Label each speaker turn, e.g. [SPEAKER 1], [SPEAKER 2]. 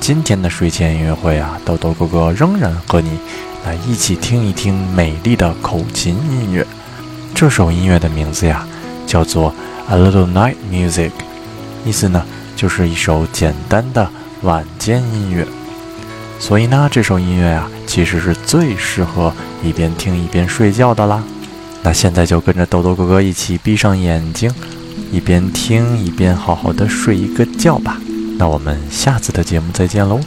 [SPEAKER 1] 今天的睡前音乐会啊，豆豆哥哥仍然和你来一起听一听美丽的口琴音乐。这首音乐的名字呀，叫做《A Little Night Music》，意思呢就是一首简单的晚间音乐。所以呢，这首音乐啊，其实是最适合一边听一边睡觉的啦。那现在就跟着豆豆哥哥一起闭上眼睛，一边听一边好好的睡一个觉吧。那我们下次的节目再见喽。